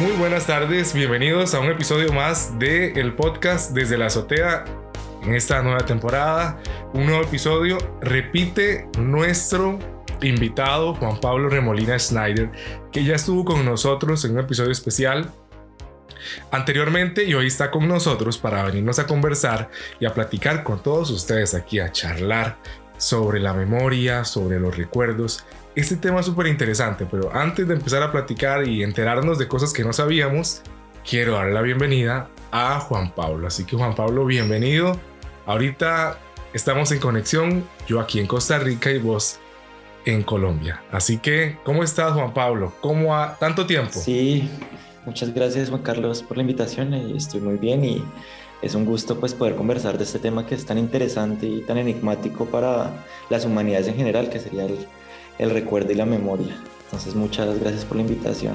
Muy buenas tardes, bienvenidos a un episodio más de el podcast desde la azotea en esta nueva temporada. Un nuevo episodio repite nuestro invitado Juan Pablo Remolina Schneider, que ya estuvo con nosotros en un episodio especial anteriormente y hoy está con nosotros para venirnos a conversar y a platicar con todos ustedes aquí, a charlar sobre la memoria, sobre los recuerdos. Este tema es súper interesante, pero antes de empezar a platicar y enterarnos de cosas que no sabíamos, quiero dar la bienvenida a Juan Pablo. Así que Juan Pablo, bienvenido. Ahorita estamos en conexión, yo aquí en Costa Rica y vos en Colombia. Así que, ¿cómo estás Juan Pablo? ¿Cómo ha tanto tiempo? Sí, muchas gracias Juan Carlos por la invitación. Estoy muy bien y es un gusto pues poder conversar de este tema que es tan interesante y tan enigmático para las humanidades en general, que sería el, el recuerdo y la memoria. Entonces muchas gracias por la invitación.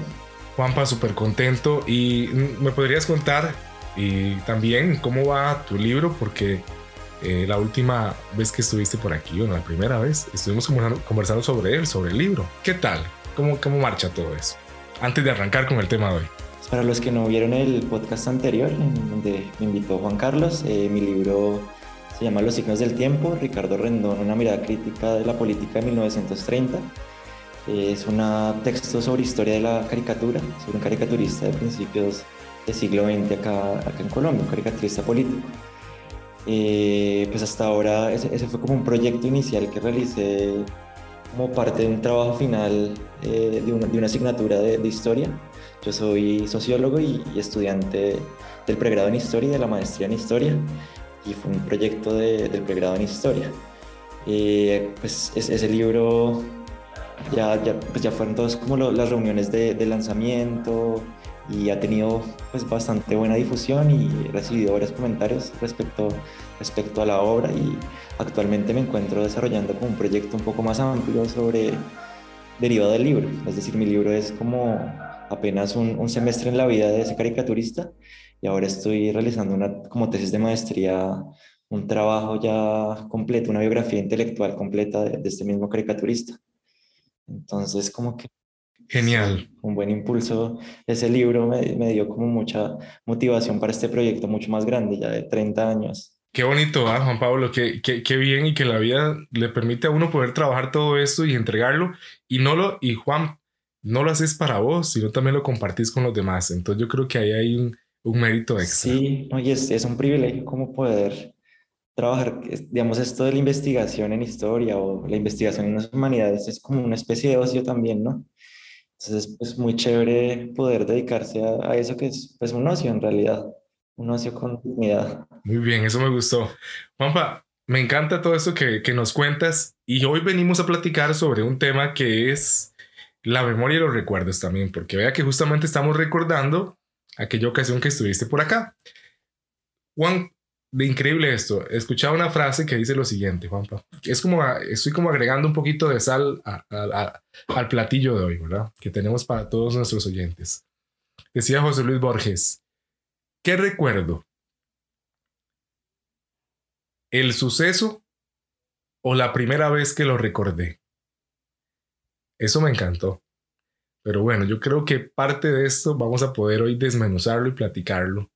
Juanpa, súper contento y me podrías contar y también cómo va tu libro porque eh, la última vez que estuviste por aquí, bueno, la primera vez, estuvimos conversando sobre él, sobre el libro. ¿Qué tal? ¿Cómo, cómo marcha todo eso? Antes de arrancar con el tema de hoy. Para los que no vieron el podcast anterior, en donde me invitó Juan Carlos, eh, mi libro se llama Los signos del tiempo, Ricardo Rendón, una mirada crítica de la política de 1930. Eh, es un texto sobre historia de la caricatura, sobre un caricaturista de principios del siglo XX acá, acá en Colombia, un caricaturista político. Eh, pues hasta ahora ese, fue como un proyecto inicial que realicé como parte de un trabajo final de, una, de, una, asignatura de, de historia yo soy sociólogo y, estudiante del pregrado en Historia y de la maestría en Historia, y fue un proyecto del pregrado en Historia. Eh, pues ese libro ya, ya, pues ya fueron todas como las reuniones de, lanzamiento y ha tenido pues bastante buena difusión y he recibido varios comentarios respecto, respecto a la obra y actualmente me encuentro desarrollando como un proyecto un poco más amplio sobre derivado del libro, es decir, mi libro es como apenas un, semestre en la vida de ese caricaturista y ahora estoy realizando una como tesis de maestría, un trabajo ya completo, una biografía intelectual completa de, este mismo caricaturista. Entonces, como que... Genial. Un buen impulso. Ese libro me, me, dio como mucha motivación para este proyecto mucho más grande, ya de 30 años. Qué bonito, ¿ah, Juan Pablo, qué, qué, qué, bien y que la vida le permite a uno poder trabajar todo esto y entregarlo. Y no lo, y Juan, no lo haces para vos, sino también lo compartís con los demás. Entonces yo creo que ahí hay un, un mérito extra. Sí, oye, es, es un privilegio como poder trabajar, digamos, esto de la investigación en historia o la investigación en las humanidades es como una especie de ocio también, ¿no? Entonces es pues, muy chévere poder dedicarse a, a, eso que es pues, un ocio en realidad, un ocio con dignidad. Muy bien, eso me gustó. Juanpa, me encanta todo esto que, que nos cuentas y hoy venimos a platicar sobre un tema que es la memoria y los recuerdos también, porque vea que justamente estamos recordando aquella ocasión que estuviste por acá. Juan, de increíble esto, escuchaba una frase que dice lo siguiente, Juanpa, es como, estoy como agregando un poquito de sal al platillo de hoy, ¿verdad? Que tenemos para todos nuestros oyentes. Decía José Luis Borges, ¿qué recuerdo? ¿El suceso o la primera vez que lo recordé? Eso me encantó. Pero bueno, yo creo que parte de esto vamos a poder hoy desmenuzarlo y platicarlo.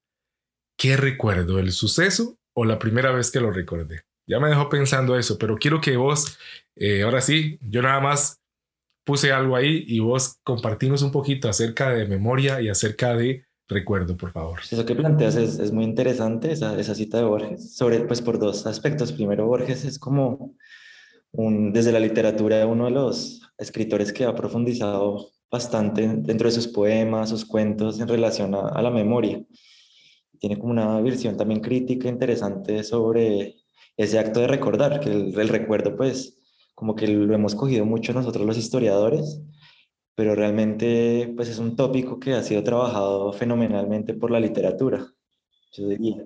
¿Qué recuerdo? ¿El suceso o la primera vez que lo recordé? Ya me dejó pensando eso, pero quiero que vos, eh, ahora sí, yo nada más puse algo ahí y vos compartimos un poquito acerca de memoria y acerca de recuerdo, por favor. Eso que planteas es, es muy interesante, esa, esa, cita de Borges, sobre, pues por dos aspectos. Primero, Borges es como un, desde la literatura uno de los escritores que ha profundizado bastante dentro de sus poemas, sus cuentos en relación a, la memoria. Tiene como una visión también crítica interesante sobre ese acto de recordar, que el, recuerdo pues como que lo hemos cogido mucho nosotros los historiadores, pero realmente pues es un tópico que ha sido trabajado fenomenalmente por la literatura, yo diría.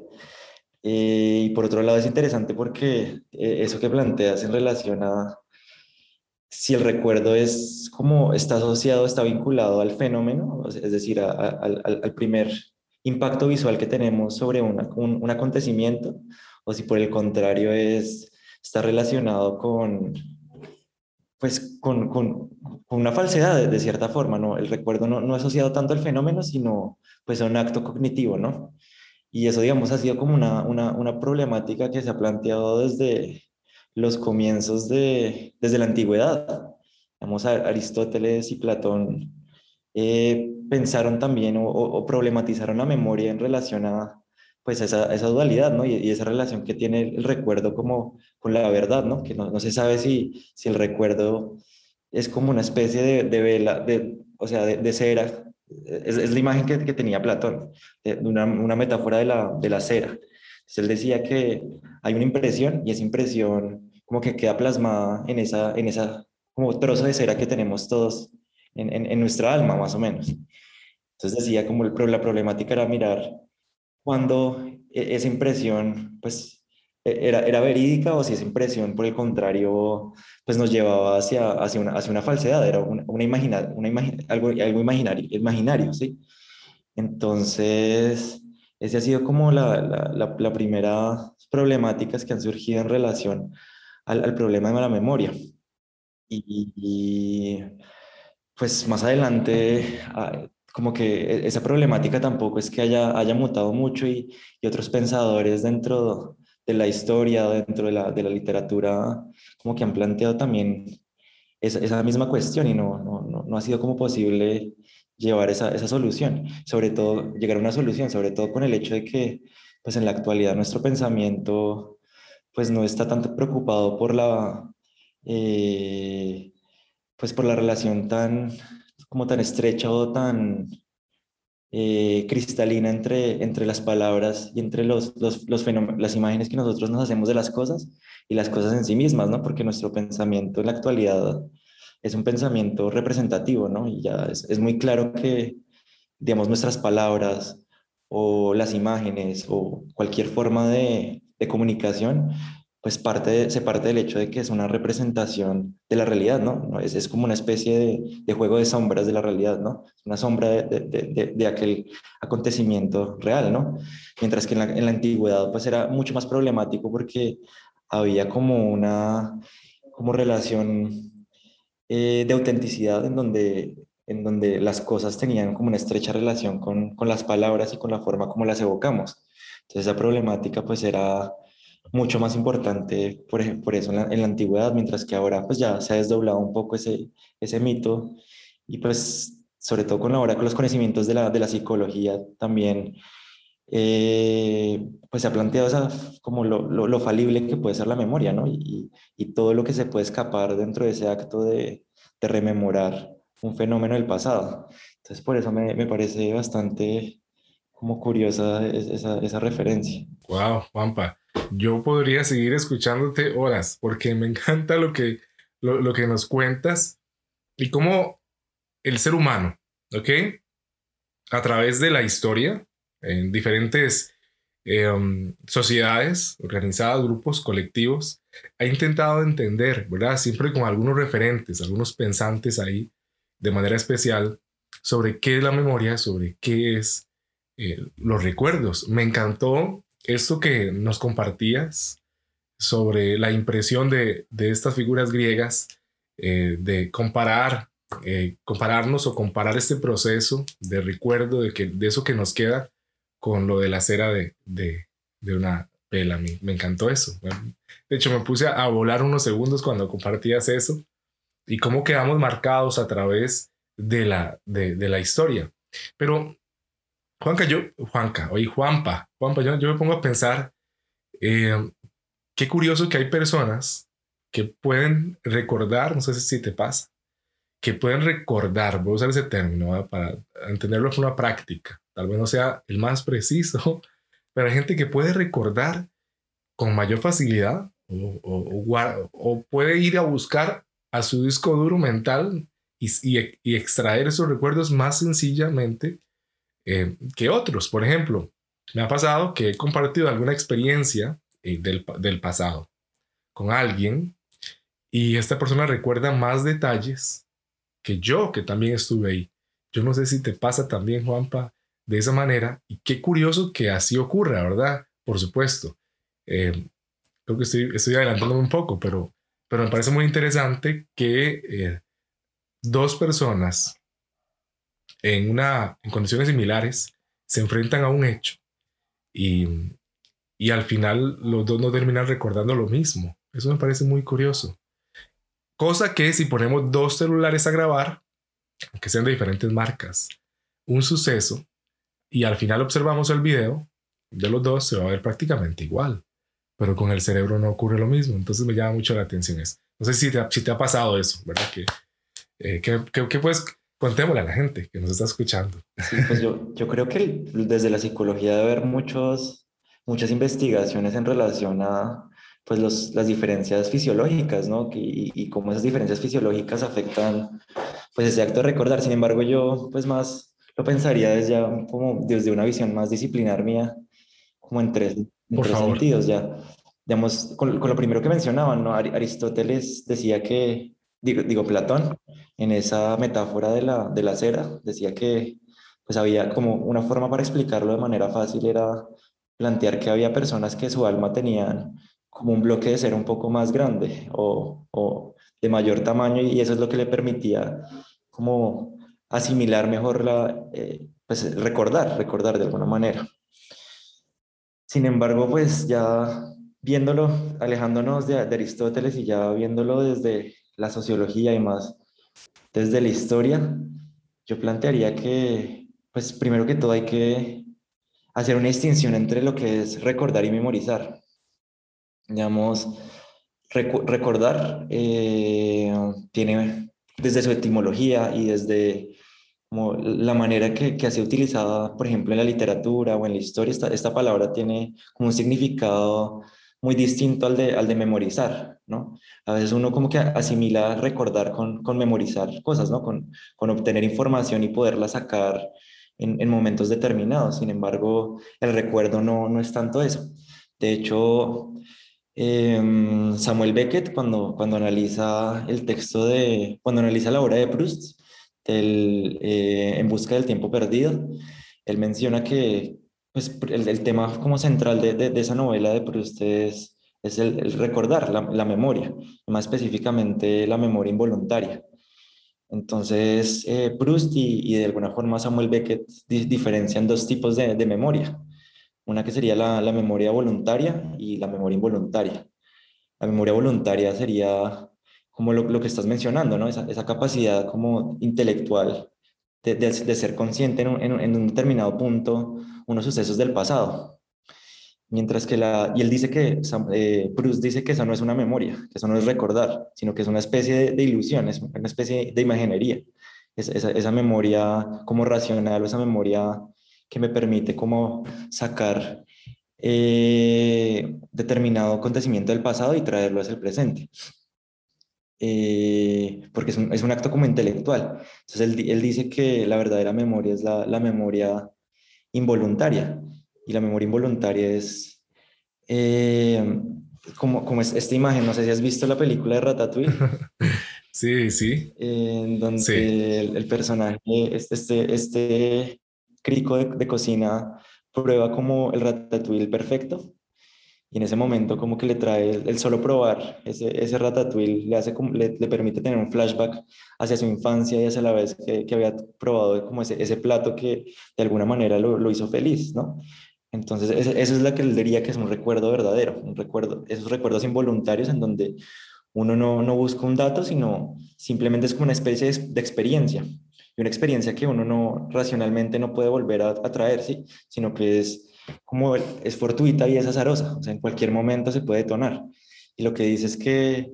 Eh, y por otro lado es interesante porque eh, eso que planteas en relación a si el recuerdo es como está asociado, está vinculado al fenómeno, es decir, al, primer impacto visual que tenemos sobre un, un, acontecimiento, o si por el contrario es, está relacionado con, pues con, con, con, una falsedad de, cierta forma, ¿no? El recuerdo no, no asociado tanto al fenómeno, sino pues a un acto cognitivo, ¿no? Y eso, digamos, ha sido como una, una, una problemática que se ha planteado desde los comienzos de, desde la antigüedad. Vamos Aristóteles y Platón eh, pensaron también o, problematizaron la memoria en relación a pues esa, esa dualidad, ¿no? Y, esa relación que tiene el recuerdo como con la verdad, ¿no? Que no, se sabe si, si el recuerdo es como una especie de, vela, de, o sea, de, cera. Es, la imagen que, tenía Platón, una, una, metáfora de la, de la cera. Entonces él decía que hay una impresión y esa impresión como que queda plasmada en esa, en esa como trozo de cera que tenemos todos en, en, en nuestra alma, más o menos. Entonces decía como el, la problemática era mirar cuando e, esa impresión pues e, era, era verídica o si esa impresión por el contrario pues nos llevaba hacia, hacia, una, hacia una falsedad, era una, una, imagina, una imagina, algo, algo imaginario, imaginario, ¿sí? Entonces, ese ha sido como la, la, la, la primera problemáticas que han surgido en relación al, problema de la memoria. Y, pues más adelante ah, como que e, esa problemática tampoco es que haya, haya mutado mucho y, y otros pensadores dentro de la historia, dentro de la, de la literatura, como que han planteado también esa, esa misma cuestión y no, no, no, no, ha sido como posible llevar esa, esa solución, sobre todo llegar a una solución, sobre todo con el hecho de que pues en la actualidad nuestro pensamiento pues no está tanto preocupado por la, eh, pues por la relación tan como tan estrecha o tan eh, cristalina entre, entre las palabras y entre los, los, los las imágenes que nosotros nos hacemos de las cosas y las cosas en sí mismas, ¿no? Porque nuestro pensamiento en la actualidad es un pensamiento representativo, ¿no? Y ya es, es muy claro que, digamos, nuestras palabras o las imágenes o cualquier forma de, de comunicación pues parte se parte del hecho de que es una representación de la realidad, ¿no? Es, es como una especie de, de, juego de sombras de la realidad, ¿no? Una sombra de, de, de, aquel acontecimiento real, ¿no? Mientras que en la, en la, antigüedad pues era mucho más problemático porque había como una como relación eh, de autenticidad en donde, en donde las cosas tenían como una estrecha relación con, con las palabras y con la forma como las evocamos. Entonces esa problemática pues era mucho más importante por, ejemplo, por eso en la, en la, antigüedad, mientras que ahora pues ya se ha desdoblado un poco ese, ese mito y pues sobre todo con ahora con los conocimientos de la, de la psicología también eh, pues se ha planteado esa, como lo, lo, lo, falible que puede ser la memoria, ¿no? Y, y, todo lo que se puede escapar dentro de ese acto de, de rememorar un fenómeno del pasado. Entonces por eso me, me parece bastante como curiosa esa, esa referencia. Wow, Juanpa yo podría seguir escuchándote horas porque me encanta lo que, lo, lo que nos cuentas y cómo el ser humano, ¿ok? A través de la historia, en diferentes eh, sociedades organizadas, grupos, colectivos, ha intentado entender, ¿verdad? Siempre con algunos referentes, algunos pensantes ahí, de manera especial, sobre qué es la memoria, sobre qué es eh, los recuerdos. Me encantó esto que nos compartías sobre la impresión de, de estas figuras griegas, eh, de comparar, eh, compararnos o comparar este proceso de recuerdo de, que, de eso que nos queda con lo de la cera de, de, una vela. Me, me encantó eso. De hecho, me puse a, a volar unos segundos cuando compartías eso y cómo quedamos marcados a través de la, de, de la historia. Pero Juanca, yo, Juanca, oye, Juanpa, Juanpa, yo, yo me pongo a pensar, eh, qué curioso que hay personas que pueden recordar, no sé si te pasa, que pueden recordar, voy a usar ese término para entenderlo en una práctica, tal vez no sea el más preciso, pero hay gente que puede recordar con mayor facilidad o, o puede ir a buscar a su disco duro mental y, y, y extraer esos recuerdos más sencillamente eh, que otros. Por ejemplo, me ha pasado que he compartido alguna experiencia eh, del, del pasado con alguien y esta persona recuerda más detalles que yo, que también estuve ahí. Yo no sé si te pasa también, Juanpa, de esa manera. Y qué curioso que así ocurra, ¿verdad? Por supuesto. Eh, creo que estoy, estoy adelantándome un poco, pero pero me parece muy interesante que eh, dos personas en, una, en condiciones similares se enfrentan a un hecho y, y al final los dos no terminan recordando lo mismo. Eso me parece muy curioso. Cosa que si ponemos dos celulares a grabar, aunque sean de diferentes marcas, un suceso y al final observamos el video de los dos, se va a ver prácticamente igual. Pero con el cerebro no ocurre lo mismo. Entonces me llama mucho la atención eso. No sé si te, si te ha pasado eso, ¿verdad? Que, eh, que, que, pues contémosle a la gente que nos está escuchando. Sí, pues yo, yo creo que desde la psicología debe haber muchos, muchas investigaciones en relación a pues los, las diferencias fisiológicas, ¿no? Y, y, cómo esas diferencias fisiológicas afectan pues ese acto de recordar. Sin embargo, yo pues más lo pensaría desde, ya, como desde una visión más disciplinar mía, como en tres, en tres sentidos ya. Digamos, con, con, lo primero que mencionaban, ¿no? Aristóteles decía que, digo, digo Platón, en esa metáfora de la, de la cera, decía que pues había como una forma para explicarlo de manera fácil era plantear que había personas que su alma tenían como un bloque de cera un poco más grande o, o de mayor tamaño y eso es lo que le permitía como asimilar mejor la, eh, pues recordar, recordar de alguna manera. Sin embargo, pues ya viéndolo, alejándonos de, Aristóteles y ya viéndolo desde la sociología y más desde la historia, yo plantearía que, pues primero que todo hay que hacer una distinción entre lo que es recordar y memorizar. Digamos, recordar eh, tiene desde su etimología y desde la manera que, que ha sido utilizada, por ejemplo, en la literatura o en la historia, esta, esta palabra tiene como un significado muy distinto al de, al de memorizar, ¿no? A veces uno como que asimila recordar con, con memorizar cosas, ¿no? Con, con obtener información y poderla sacar en, en, momentos determinados. Sin embargo, el recuerdo no, no es tanto eso. De hecho, eh, Samuel Beckett, cuando, cuando analiza el texto de, cuando analiza la obra de Proust, eh, En busca del tiempo perdido, él menciona que pues, el, tema como central de, de, esa novela de Proust es, el, recordar la, memoria, más específicamente la memoria involuntaria. Entonces, eh, Proust y, de alguna forma Samuel Beckett diferencian dos tipos de, de memoria. Una que sería la, la, memoria voluntaria y la memoria involuntaria. La memoria voluntaria sería como lo, lo que estás mencionando, ¿no? Esa, esa capacidad como intelectual de, ser consciente en un, determinado punto unos sucesos del pasado. Mientras que la, y él dice que, eh, Bruce dice que eso no es una memoria, que eso no es recordar, sino que es una especie de, de ilusión, es una especie de imaginería. Es, esa, esa memoria como racional esa memoria que me permite como sacar eh, determinado acontecimiento del pasado y traerlo hacia el presente eh, porque es un, es un, acto como intelectual. Entonces él, él, dice que la verdadera memoria es la, la, memoria involuntaria y la memoria involuntaria es eh, como, como es esta imagen, no sé si has visto la película de Ratatouille. sí, sí. En donde sí. El, el, personaje, este, este, este crico de, de cocina, prueba como el ratatouille perfecto y en ese momento como que le trae el, solo probar ese, ese ratatouille le, hace le, le, permite tener un flashback hacia su infancia y hacia la vez que, había probado como ese, ese, plato que de alguna manera lo, lo hizo feliz, ¿no? Entonces eso es la que él diría que es un recuerdo verdadero, un recuerdo, esos recuerdos involuntarios en donde uno no, no busca un dato, sino simplemente es como una especie de, de experiencia y una experiencia que uno no racionalmente no puede volver a, a traer, ¿sí? Sino que es como es fortuita y es azarosa, o sea, en cualquier momento se puede detonar. Y lo que dice es que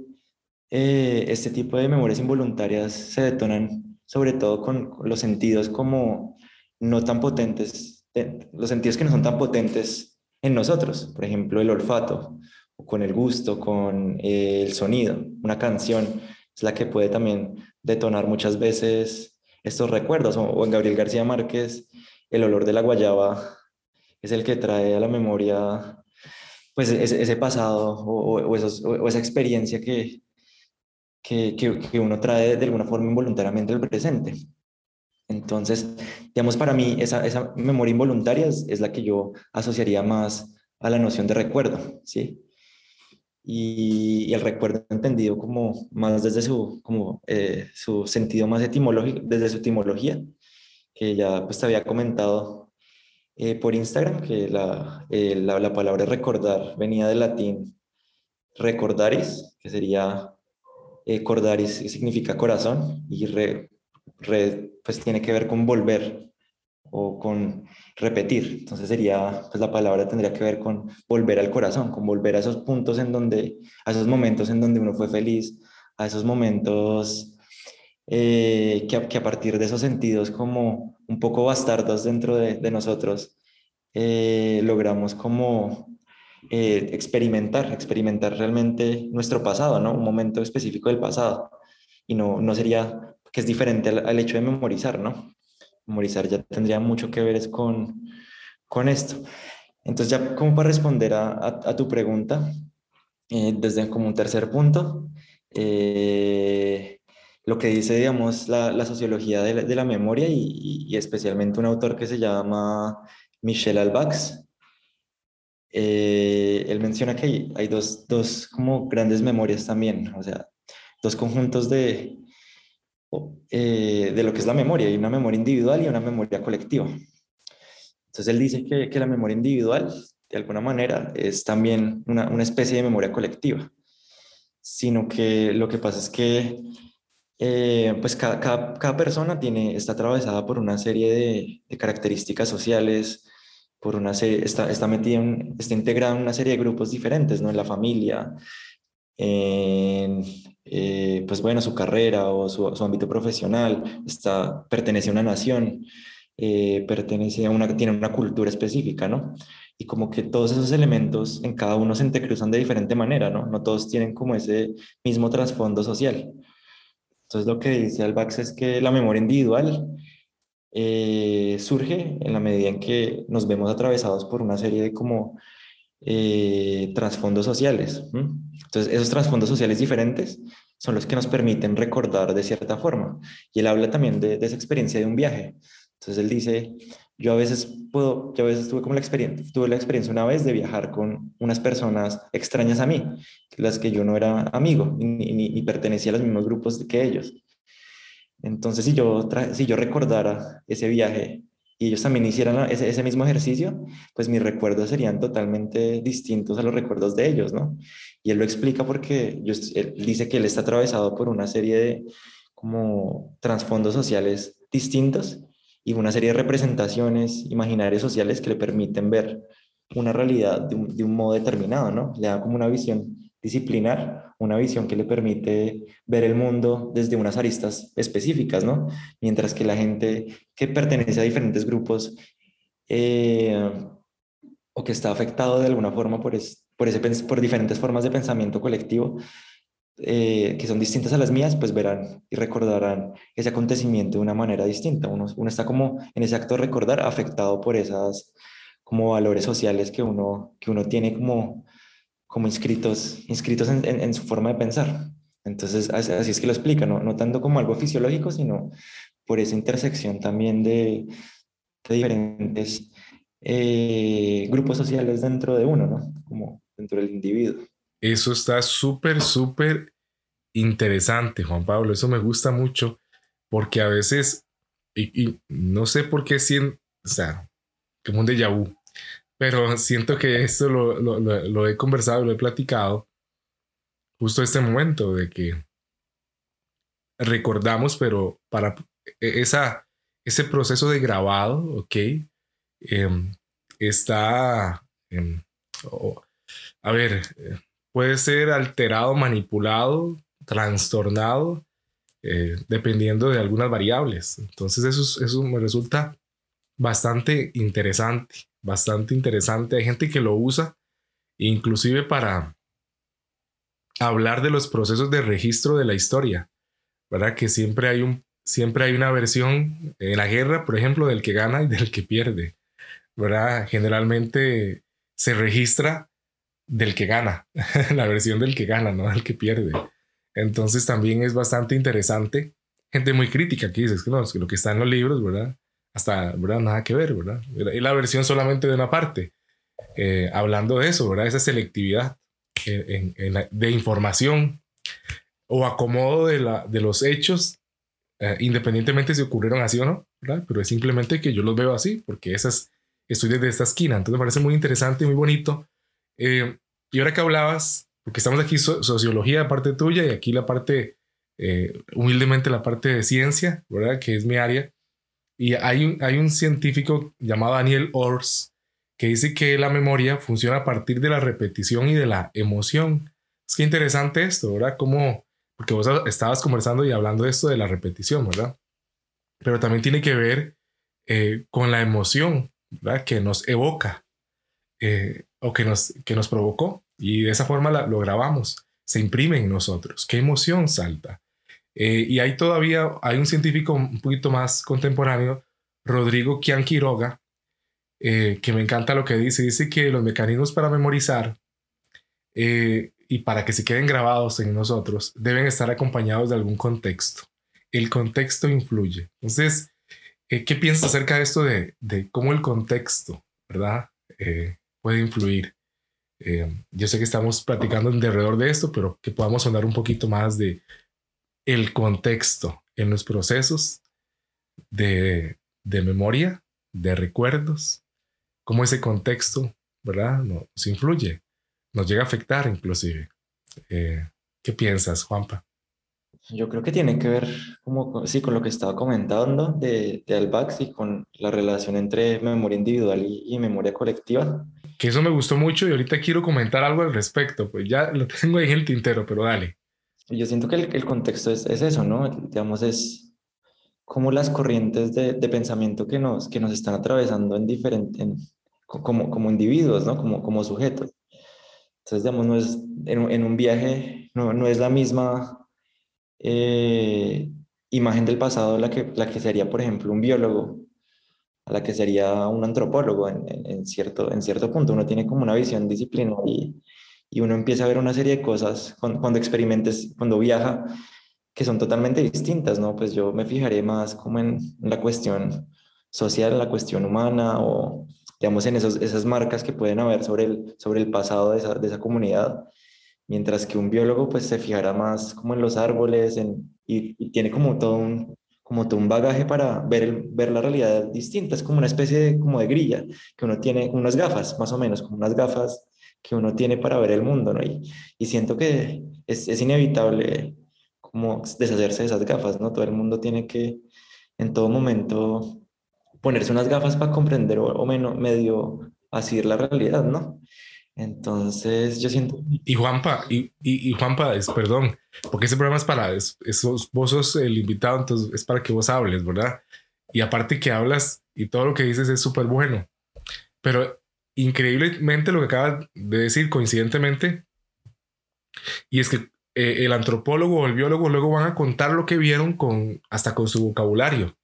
eh, este tipo de memorias involuntarias se detonan sobre todo con, los sentidos como no tan potentes, los sentidos que no son tan potentes en nosotros, por ejemplo, el olfato, con el gusto, con eh, el sonido. Una canción es la que puede también detonar muchas veces estos recuerdos, o, o en Gabriel García Márquez, el olor de la guayaba es el que trae a la memoria pues ese, pasado o, esa experiencia que, que, que, uno trae de alguna forma involuntariamente al presente. Entonces, digamos, para mí esa, esa memoria involuntaria es, la que yo asociaría más a la noción de recuerdo, ¿sí? y, el recuerdo entendido como más desde su, como, eh, su sentido más etimológico, desde su etimología, que ya pues había comentado eh, por Instagram, que la, eh, la, la, palabra recordar venía del latín recordaris, que sería cordaris, que significa corazón, y re, re, pues tiene que ver con volver o con repetir. Entonces sería, pues la palabra tendría que ver con volver al corazón, con volver a esos puntos en donde, a esos momentos en donde uno fue feliz, a esos momentos eh, que, a, que, a, partir de esos sentidos como un poco bastardos dentro de, de nosotros, eh, logramos como eh, experimentar, experimentar realmente nuestro pasado, ¿no? Un momento específico del pasado. Y no, no sería, que es diferente al, al hecho de memorizar, ¿no? memorizar ya tendría mucho que ver con, con esto. Entonces ya como para responder a, a, tu pregunta, eh, desde como un tercer punto, eh, lo que dice, digamos, la, la sociología de la, de la memoria y, y, especialmente un autor que se llama Michel Albax, eh, él menciona que hay, hay dos, dos, como grandes memorias también, o sea, dos conjuntos de, eh, de lo que es la memoria. Hay una memoria individual y una memoria colectiva. Entonces él dice que, que la memoria individual, de alguna manera, es también una, una, especie de memoria colectiva, sino que lo que pasa es que eh, pues cada, cada, persona tiene, está atravesada por una serie de, de características sociales, por una serie, está, está metida, en, está integrada en una serie de grupos diferentes, ¿no? En la familia, en, eh, pues bueno, su carrera o su, su, ámbito profesional, está, pertenece a una nación, eh, pertenece a una, tiene una cultura específica, ¿no? Y como que todos esos elementos en cada uno se entrecruzan de diferente manera, ¿no? No todos tienen como ese mismo trasfondo social. Entonces lo que dice Albax es que la memoria individual eh, surge en la medida en que nos vemos atravesados por una serie de como eh, trasfondos sociales. Entonces, esos trasfondos sociales diferentes son los que nos permiten recordar de cierta forma. Y él habla también de, de, esa experiencia de un viaje. Entonces, él dice, yo a veces puedo, yo a veces tuve como la experiencia, tuve la experiencia una vez de viajar con unas personas extrañas a mí, las que yo no era amigo, ni, ni, pertenecía a los mismos grupos que ellos. Entonces, si yo, si yo recordara ese viaje y ellos también hicieran ese, ese, mismo ejercicio, pues mis recuerdos serían totalmente distintos a los recuerdos de ellos, ¿no? Y él lo explica porque él dice que él está atravesado por una serie de como trasfondos sociales distintos y una serie de representaciones imaginarias sociales que le permiten ver una realidad de un, de un modo determinado, ¿no? Le da como una visión disciplinar, una visión que le permite ver el mundo desde unas aristas específicas, ¿no? Mientras que la gente que pertenece a diferentes grupos eh, o que está afectado de alguna forma por, es, por, ese, por diferentes formas de pensamiento colectivo, eh, que son distintas a las mías, pues verán y recordarán ese acontecimiento de una manera distinta. Uno, uno está como en ese acto de recordar afectado por esas como valores sociales que uno, que uno tiene como como inscritos, inscritos en, su forma de pensar. Entonces, así, es que lo explica, ¿no? no tanto como algo fisiológico, sino por esa intersección también de, de diferentes eh, grupos sociales dentro de uno, ¿no? Como dentro del individuo. Eso está súper, súper interesante, Juan Pablo. Eso me gusta mucho porque a veces, y, no sé por qué, siento, o sea, como un déjà vu, pero siento que esto lo, lo, lo, he conversado, lo he platicado justo este momento de que recordamos, pero para e, esa, ese proceso de grabado, ¿ok? Eh, está, oh, a ver, puede ser alterado, manipulado, trastornado, eh, dependiendo de algunas variables. Entonces eso, eso me resulta bastante interesante bastante interesante. Hay gente que lo usa inclusive para hablar de los procesos de registro de la historia, ¿verdad? Que siempre hay, un, siempre hay una versión en la guerra, por ejemplo, del que gana y del que pierde, ¿verdad? Generalmente se registra del que gana, la versión del que gana, no del que pierde. Entonces también es bastante interesante. Gente muy crítica que dice que no, es que lo que está en los libros, ¿verdad? hasta, ¿verdad? Nada que ver, ¿verdad? Y la versión solamente de una parte. Eh, hablando de eso, ¿verdad? Esa selectividad. de información o acomodo de, la, de los hechos, eh, independientemente si ocurrieron así o no, ¿verdad? Pero es simplemente que yo los veo así, porque esas, estoy desde esta esquina, entonces me parece muy interesante y muy bonito. Eh, y ahora que hablabas, porque estamos aquí sociología, la parte tuya, y aquí la parte, eh, humildemente la parte de ciencia, ¿verdad? Que es mi área. Y hay un, hay un científico llamado Daniel Ors que dice que la memoria funciona a partir de la repetición y de la emoción. Es que interesante esto, ¿verdad? Como, porque vos estabas conversando y hablando de esto de la repetición, ¿verdad? Pero también tiene que ver eh, con la emoción, ¿verdad? Que nos evoca eh, o que nos, que nos provocó. Y de esa forma lo grabamos, se imprime en nosotros. ¿Qué emoción salta? Eh, y hay todavía, hay un científico un poquito más contemporáneo, Rodrigo Kian Quiroga, eh, que me encanta lo que dice. Dice que los mecanismos para memorizar eh, y para que se queden grabados en nosotros deben estar acompañados de algún contexto. El contexto influye. Entonces, ¿qué piensas acerca de esto de cómo el contexto, verdad, puede influir? yo sé que estamos platicando alrededor de esto, pero que podamos hablar un poquito más de el contexto en los procesos de, de memoria, de recuerdos cómo ese contexto, ¿verdad? Nos influye, nos llega a afectar inclusive. Eh, ¿Qué piensas, Juanpa? Yo creo que tiene que ver, como, sí, con lo que estaba comentando de, de Albax y con la relación entre memoria individual y, memoria colectiva. Que eso me gustó mucho y ahorita quiero comentar algo al respecto, pues ya lo tengo ahí en el tintero, pero dale. Yo siento que el, el contexto es, es, eso, ¿no? Digamos, es como las corrientes de, de, pensamiento que nos, que nos están atravesando en, diferentes como, como individuos, ¿no? Como, como sujetos. Entonces, digamos, no es, en, en un viaje no, no, es la misma eh, imagen del pasado la que, la que sería, por ejemplo, un biólogo, a la que sería un antropólogo en, en, cierto, en cierto punto. Uno tiene como una visión disciplinaria y, y uno empieza a ver una serie de cosas cuando, cuando experimentes, cuando viaja, que son totalmente distintas, ¿no? Pues yo me fijaré más como en la cuestión social, la cuestión humana o digamos, en esos, esas marcas que pueden haber sobre el, sobre el pasado de esa, de esa comunidad, mientras que un biólogo pues se fijará más como en los árboles y, tiene como todo un, como todo un bagaje para ver, el, ver la realidad distinta, es como una especie de, como de grilla, que uno tiene unas gafas, más o menos, como unas gafas que uno tiene para ver el mundo, ¿no? Y, y siento que es, es inevitable como deshacerse de esas gafas, ¿no? Todo el mundo tiene que en todo momento ponerse unas gafas para comprender o, menos, medio así la realidad, ¿no? Entonces, yo siento... Y Juanpa, y, y, Juanpa, es, perdón, porque ese programa es para, esos vos sos el invitado, entonces es para que vos hables, ¿verdad? Y aparte que hablas y todo lo que dices es súper bueno. Pero increíblemente lo que acabas de decir, coincidentemente, y es que eh, el antropólogo o el biólogo luego van a contar lo que vieron con, hasta con su vocabulario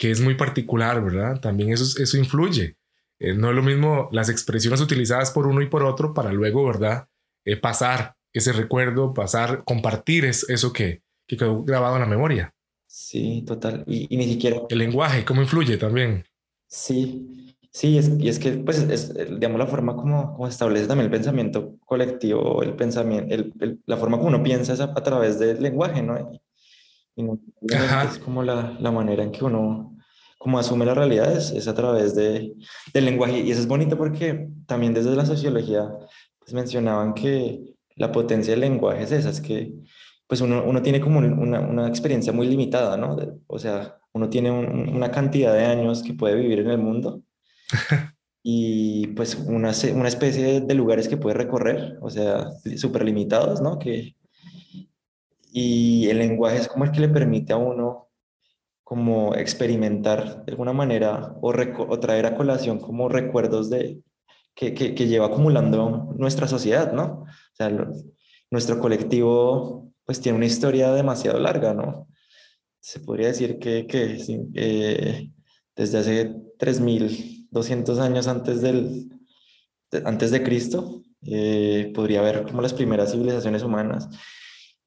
que es muy particular, ¿verdad? También eso, eso influye. Eh, no es lo mismo las expresiones utilizadas por uno y por otro para luego, ¿verdad? Eh, pasar ese recuerdo, pasar, compartir eso que, que, quedó grabado en la memoria. Sí, total. Y, ni siquiera... El lenguaje, ¿cómo influye también? Sí, sí, es, y es que, pues, es, digamos, la forma como, como establece también el pensamiento colectivo, el pensamiento, el, la forma como uno piensa es a, través del lenguaje, ¿no? es como la, la, manera en que uno como asume las realidades es a través de, del lenguaje. Y eso es bonito porque también desde la sociología pues mencionaban que la potencia del lenguaje es esa, es que pues uno, uno tiene como una, una, experiencia muy limitada, ¿no? o sea, uno tiene una cantidad de años que puede vivir en el mundo y pues una, una especie de lugares que puede recorrer, o sea, súper limitados, ¿no? Que, y el lenguaje es como el que le permite a uno como experimentar de alguna manera o, o traer a colación como recuerdos de, que, que, lleva acumulando nuestra sociedad, ¿no? O sea, nuestro colectivo pues tiene una historia demasiado larga, ¿no? Se podría decir que, que eh, desde hace 3.200 años antes, del, antes de Cristo, eh, podría haber como las primeras civilizaciones humanas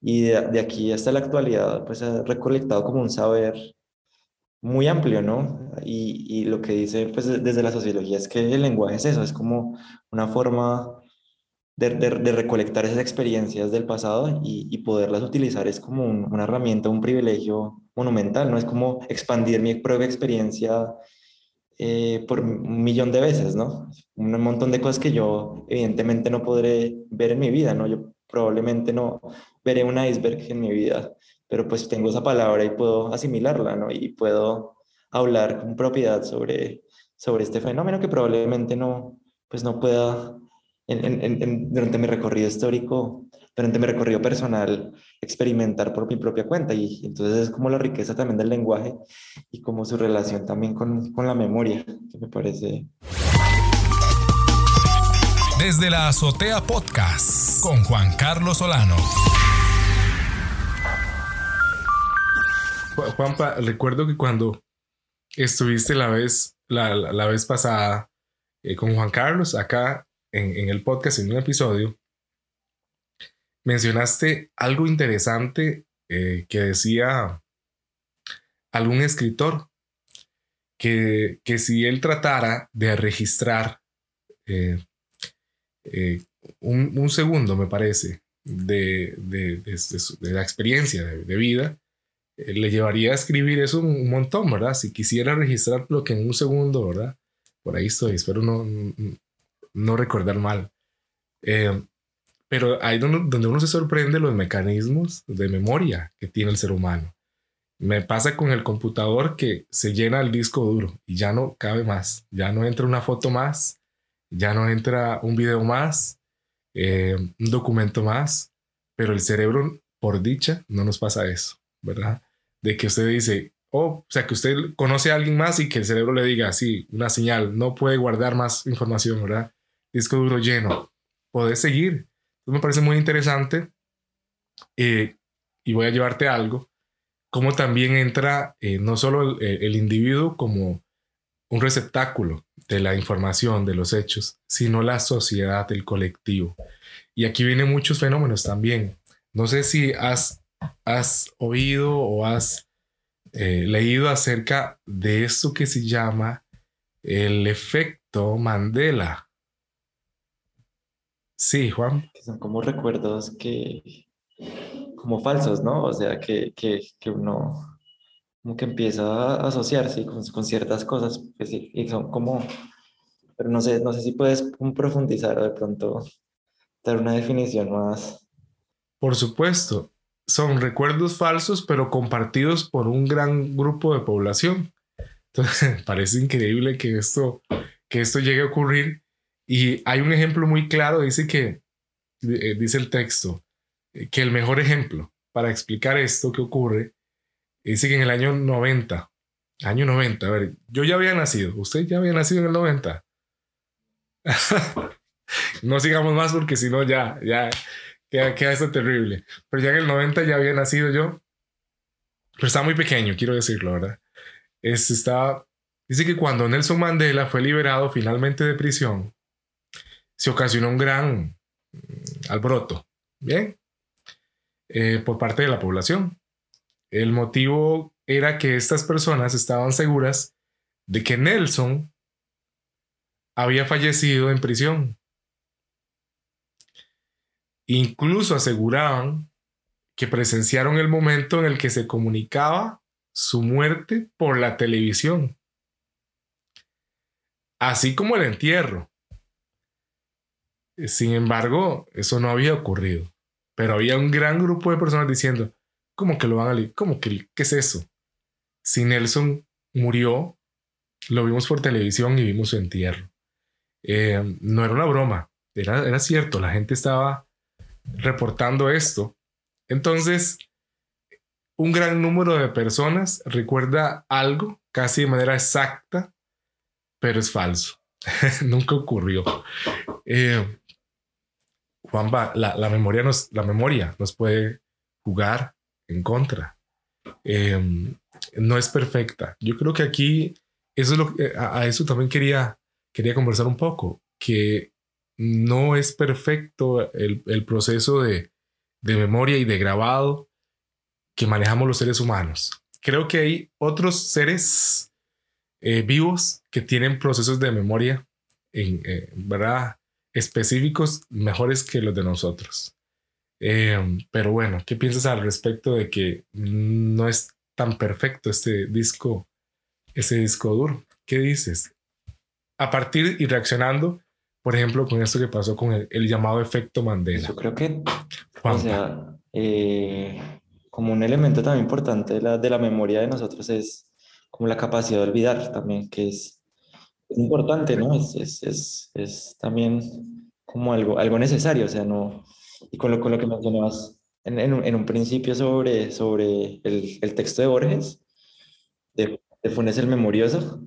y de, aquí hasta la actualidad, pues ha recolectado como un saber muy amplio, ¿no? Y, y, lo que dice pues desde la sociología es que el lenguaje es eso, es como una forma de, de, recolectar esas experiencias del pasado y, y poderlas utilizar es como una herramienta, un privilegio monumental, ¿no? Es como expandir mi propia experiencia eh, por un millón de veces, ¿no? Un montón de cosas que yo evidentemente no podré ver en mi vida, ¿no? Yo probablemente no veré un iceberg en mi vida, pero pues tengo esa palabra y puedo asimilarla, ¿no? Y puedo hablar con propiedad sobre, sobre este fenómeno que probablemente no, pues no pueda durante mi recorrido histórico, durante mi recorrido personal, experimentar por mi propia cuenta. Y entonces es como la riqueza también del lenguaje y como su relación también con, con la memoria, que me parece... Desde la Azotea Podcast con Juan Carlos Solano. Juanpa, recuerdo que cuando estuviste la vez, la, la, vez pasada eh, con Juan Carlos acá en, el podcast, en un episodio, mencionaste algo interesante eh, que decía algún escritor, que, que, si él tratara de registrar eh, eh, un, segundo, me parece, de, de, la experiencia de, vida, le llevaría a escribir eso un, montón, ¿verdad? Si quisiera registrar lo que en un segundo, ¿verdad? Por ahí estoy, espero no, no recordar mal. Eh, pero ahí donde, donde uno se sorprende los mecanismos de memoria que tiene el ser humano. Me pasa con el computador que se llena el disco duro y ya no cabe más, ya no entra una foto más, ya no entra un video más, eh, un documento más, pero el cerebro, por dicha, no nos pasa eso, ¿verdad? De que usted dice, oh, o sea, que usted conoce a alguien más y que el cerebro le diga, sí, una señal, no puede guardar más información, ¿verdad? disco duro lleno, podés seguir. Entonces me parece muy interesante eh, y voy a llevarte algo, como también entra eh, no solo el, individuo como un receptáculo de la información, de los hechos, sino la sociedad, el colectivo. Y aquí vienen muchos fenómenos también. No sé si has, has oído o has eh, leído acerca de esto que se llama el efecto Mandela. Sí, Juan. Que son como recuerdos que, como falsos, ¿no? O sea, que, que, que uno como que empieza a asociarse con, con ciertas cosas, pues, y son como, pero no sé, no sé si puedes profundizar o de pronto dar una definición más. Por supuesto, son recuerdos falsos, pero compartidos por un gran grupo de población. Entonces, parece increíble que esto, que esto llegue a ocurrir y hay un ejemplo muy claro, dice que, eh, dice el texto, eh, que el mejor ejemplo para explicar esto que ocurre, dice que en el año 90, año 90, a ver, yo ya había nacido, usted ya había nacido en el 90. no sigamos más porque si no ya, ya queda, queda esto terrible. Pero ya en el 90 ya había nacido yo, pero estaba muy pequeño, quiero decirlo, ¿verdad? Es, estaba, dice que cuando Nelson Mandela fue liberado finalmente de prisión, se ocasionó un gran mm, alboroto, ¿bien? Eh, por parte de la población. El motivo era que estas personas estaban seguras de que Nelson había fallecido en prisión. Incluso aseguraban que presenciaron el momento en el que se comunicaba su muerte por la televisión, así como el entierro. Sin embargo, eso no había ocurrido. Pero había un gran grupo de personas diciendo, ¿cómo que lo van a ¿Cómo que qué es eso? Si Nelson murió, lo vimos por televisión y vimos su entierro. Eh, no era una broma, era, era cierto, la gente estaba reportando esto. Entonces, un gran número de personas recuerda algo casi de manera exacta, pero es falso. Nunca ocurrió. Eh, Juanba, la, memoria nos, la memoria nos puede jugar en contra. Em, no es perfecta. Yo creo que aquí eso es lo, a, eso también quería, quería conversar un poco, que no es perfecto el, el proceso de, de, memoria y de grabado que manejamos los seres humanos. Creo que hay otros seres eh, vivos que tienen procesos de memoria en, eh, ¿verdad? específicos mejores que los de nosotros. Eh, pero bueno, ¿qué piensas al respecto de que no es tan perfecto este disco, ese disco duro? ¿Qué dices? A partir y reaccionando, por ejemplo, con esto que pasó con el, llamado efecto Mandela. Yo creo que, o sea, eh, como un elemento también importante de la, de la memoria de nosotros es como la capacidad de olvidar también, que es, importante, ¿no? Es, es, es, es, también como algo, algo necesario, o sea, no... Y con lo, con lo que mencionabas en, en, un, en un principio sobre, sobre el, el, texto de Borges, de, de Funes el Memorioso,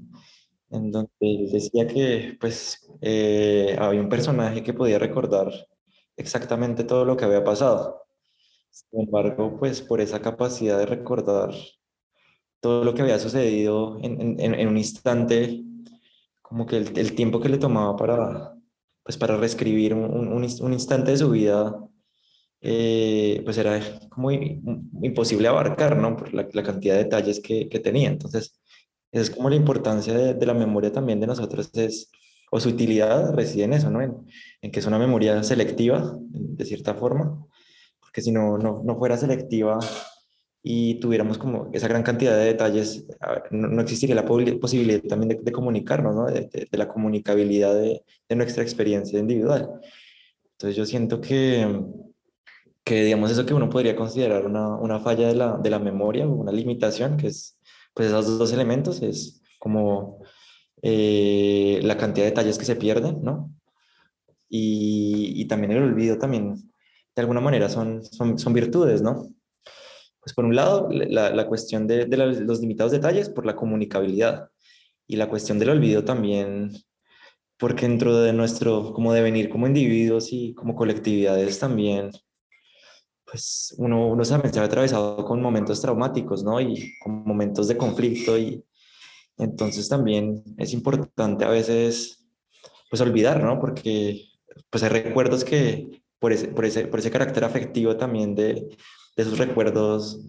en donde decía que pues eh, había un personaje que podía recordar exactamente todo lo que había pasado. Sin embargo, pues por esa capacidad de recordar todo lo que había sucedido en, en, un instante, como que el, tiempo que le tomaba para, pues para reescribir un, un, un instante de su vida, eh, pues era como imposible abarcar, ¿no? Por la, cantidad de detalles que, tenía. Entonces, es como la importancia de, de, la memoria también de nosotros, es, o su utilidad reside en eso, ¿no? En, en que es una memoria selectiva, de cierta forma, porque si no, no, no fuera selectiva, y tuviéramos como esa gran cantidad de detalles, no, existiría la posibilidad también de, comunicarnos, ¿no? de, de, la comunicabilidad de, de, nuestra experiencia individual. Entonces yo siento que, que, digamos, eso que uno podría considerar una, una falla de la, de la memoria o una limitación, que es pues esos dos elementos, es como eh, la cantidad de detalles que se pierden, ¿no? Y, y, también el olvido también, de alguna manera, son, son, son virtudes, ¿no? Pues por un lado, la, la cuestión de, de, los limitados detalles por la comunicabilidad y la cuestión del olvido también, porque dentro de nuestro como devenir como individuos y como colectividades también, pues uno, uno se ha atravesado con momentos traumáticos, ¿no? Y con momentos de conflicto y entonces también es importante a veces pues olvidar, ¿no? Porque pues hay recuerdos que por ese, por ese, por ese carácter afectivo también de, de esos recuerdos,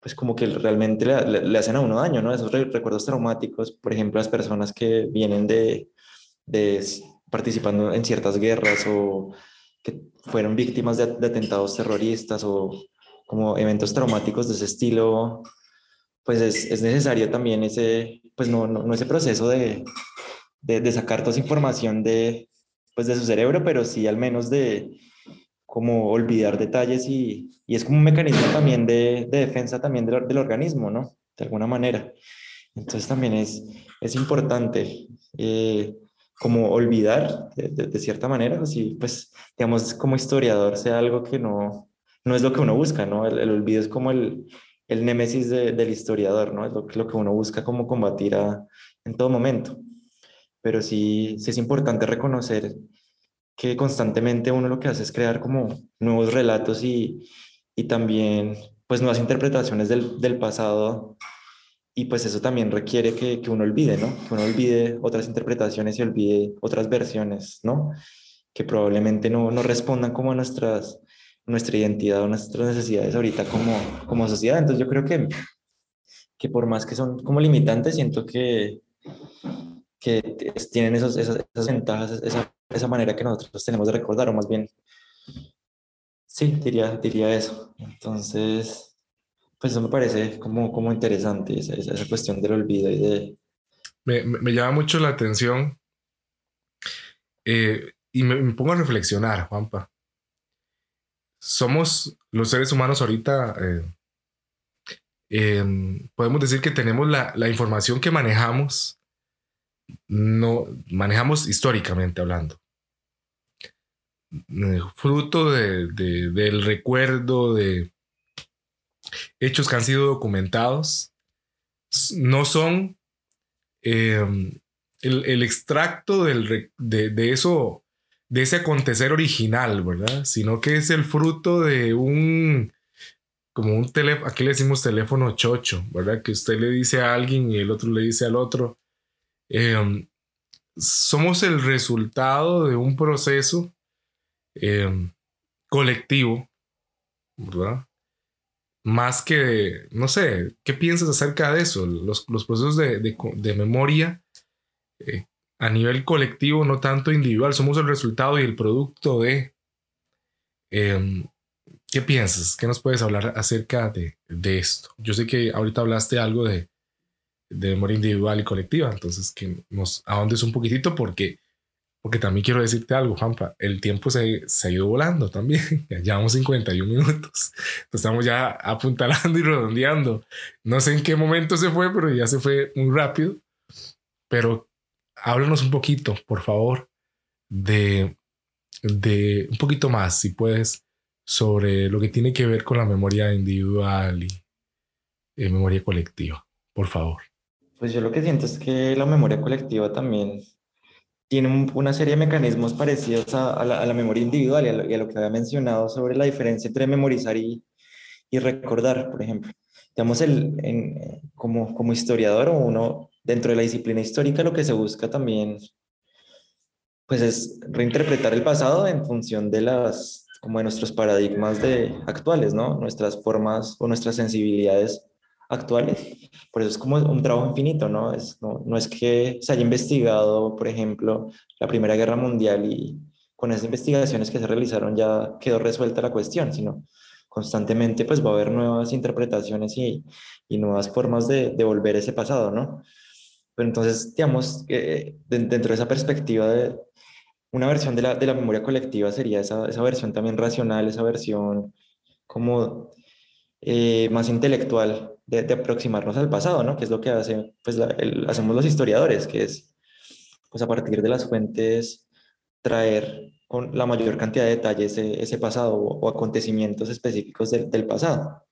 pues como que realmente le, le, hacen a uno daño, ¿no? Esos recuerdos traumáticos, por ejemplo, las personas que vienen de, de participando en ciertas guerras o que fueron víctimas de, atentados terroristas o como eventos traumáticos de ese estilo, pues es, es necesario también ese, pues no, no, ese proceso de, de, sacar toda esa información de, pues de su cerebro, pero sí al menos de, como olvidar detalles y, y es como un mecanismo también de, de defensa también del, del, organismo, ¿no? De alguna manera. Entonces también es, es importante eh, como olvidar de, de, de, cierta manera, así pues digamos como historiador sea algo que no, no es lo que uno busca, ¿no? El, olvido es como el, el némesis del historiador, ¿no? Es lo, lo que uno busca como combatir a, en todo momento. Pero sí, sí es importante reconocer que constantemente uno lo que hace es crear como nuevos relatos y, y también pues nuevas interpretaciones del, del, pasado y pues eso también requiere que, que, uno olvide, ¿no? Que uno olvide otras interpretaciones y olvide otras versiones, ¿no? Que probablemente no, no respondan como a nuestras, nuestra identidad o nuestras necesidades ahorita como, como sociedad. Entonces yo creo que, que por más que son como limitantes, siento que, que tienen esos, esas, ventajas, esa esa manera que nosotros tenemos de recordar, o más bien, sí, diría, diría eso. Entonces, pues eso me parece como, como interesante, esa, cuestión del olvido y de... Me, me llama mucho la atención eh, y me, pongo a reflexionar, Juanpa. Somos los seres humanos ahorita, eh, eh, podemos decir que tenemos la, la información que manejamos no manejamos históricamente hablando. Eh, fruto de, de, del recuerdo de hechos que han sido documentados, no son eh, el, el, extracto de, de, eso, de ese acontecer original, ¿verdad? Sino que es el fruto de un, como un teléfono, aquí le decimos teléfono chocho, ¿verdad? Que usted le dice a alguien y el otro le dice al otro. Eh, somos el resultado de un proceso eh, colectivo, ¿verdad? Más que, no sé, ¿qué piensas acerca de eso? Los, los procesos de, de, memoria eh, a nivel colectivo, no tanto individual. Somos el resultado y el producto de... Em, ¿Qué piensas? ¿Qué nos puedes hablar acerca de, de, esto? Yo sé que ahorita hablaste algo de, de memoria individual y colectiva, entonces que nos ahondes un poquitito porque, porque también quiero decirte algo, Juanpa, el tiempo se, se ha ido volando también, ya llevamos 51 minutos, estamos ya apuntalando y redondeando. No sé en qué momento se fue, pero ya se fue muy rápido, pero háblanos un poquito, por favor, de, de un poquito más, si puedes, sobre lo que tiene que ver con la memoria individual y eh, memoria colectiva, por favor. Pues yo lo que siento es que la memoria colectiva también tiene una serie de mecanismos parecidos a, la, memoria individual y a, lo, que había mencionado sobre la diferencia entre memorizar y, y recordar, por ejemplo. Digamos, el, en, como, como historiador o uno dentro de la disciplina histórica lo que se busca también pues es reinterpretar el pasado en función de las como de nuestros paradigmas de actuales, ¿no? Nuestras formas o nuestras sensibilidades actuales. Por eso es como un trabajo infinito, ¿no? Es, no, no es que se haya investigado, por ejemplo, la Primera Guerra Mundial y con esas investigaciones que se realizaron ya quedó resuelta la cuestión, sino constantemente pues va a haber nuevas interpretaciones y, y nuevas formas de, de volver ese pasado, ¿no? Pero entonces, digamos, eh, dentro de esa perspectiva de una versión de la, de la memoria colectiva sería esa, esa, versión también racional, esa versión como eh, más intelectual de, aproximarnos al pasado, ¿no? Que es lo que hace, pues, hacemos los historiadores, que es, pues, a partir de las fuentes, traer con la mayor cantidad de detalles ese, ese pasado o, acontecimientos específicos del pasado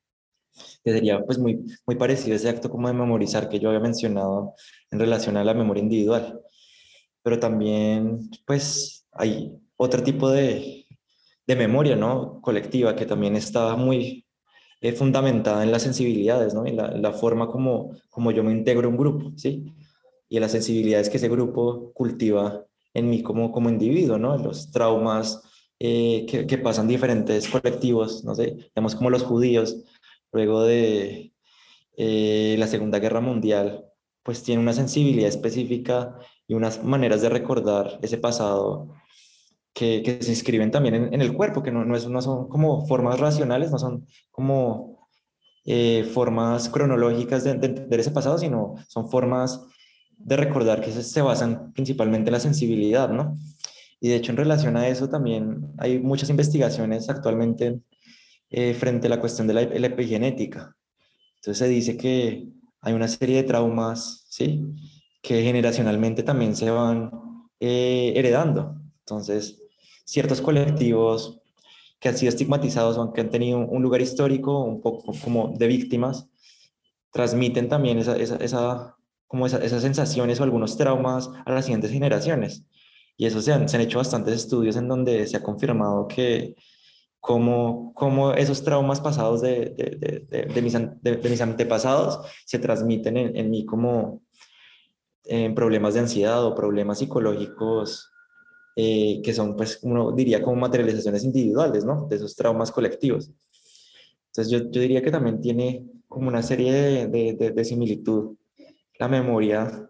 que sería pues muy, muy parecido a ese acto como de memorizar que yo había mencionado en relación a la memoria individual. Pero también pues hay otro tipo de, de memoria, ¿no? Colectiva que también está muy eh, fundamentada en las sensibilidades, ¿no? En la, la, forma como, como yo me integro en un grupo, ¿sí? Y en las sensibilidades que ese grupo cultiva en mí como, como individuo, ¿no? Los traumas eh, que, que, pasan diferentes colectivos, no sé, digamos como los judíos, luego de eh, la Segunda Guerra Mundial, pues tiene una sensibilidad específica y unas maneras de recordar ese pasado que, que se inscriben también en, en, el cuerpo, que no, no, es, no son como formas racionales, no son como eh, formas cronológicas de, de, entender ese pasado, sino son formas de recordar que se, se basan principalmente en la sensibilidad, ¿no? Y de hecho en relación a eso también hay muchas investigaciones actualmente eh, frente a la cuestión de la, la, epigenética. Entonces se dice que hay una serie de traumas, ¿sí? Que generacionalmente también se van eh, heredando. Entonces, ciertos colectivos que han sido estigmatizados o que han tenido un lugar histórico un poco como de víctimas, transmiten también esa, esa, esa como esa, esas sensaciones o algunos traumas a las siguientes generaciones. Y eso se han, se han hecho bastantes estudios en donde se ha confirmado que cómo, cómo esos traumas pasados de, de, de, de mis, mis, antepasados se transmiten en, en mí como en problemas de ansiedad o problemas psicológicos eh, que son, pues, uno diría como materializaciones individuales, ¿no? De esos traumas colectivos. Entonces yo, yo diría que también tiene como una serie de, similitud la memoria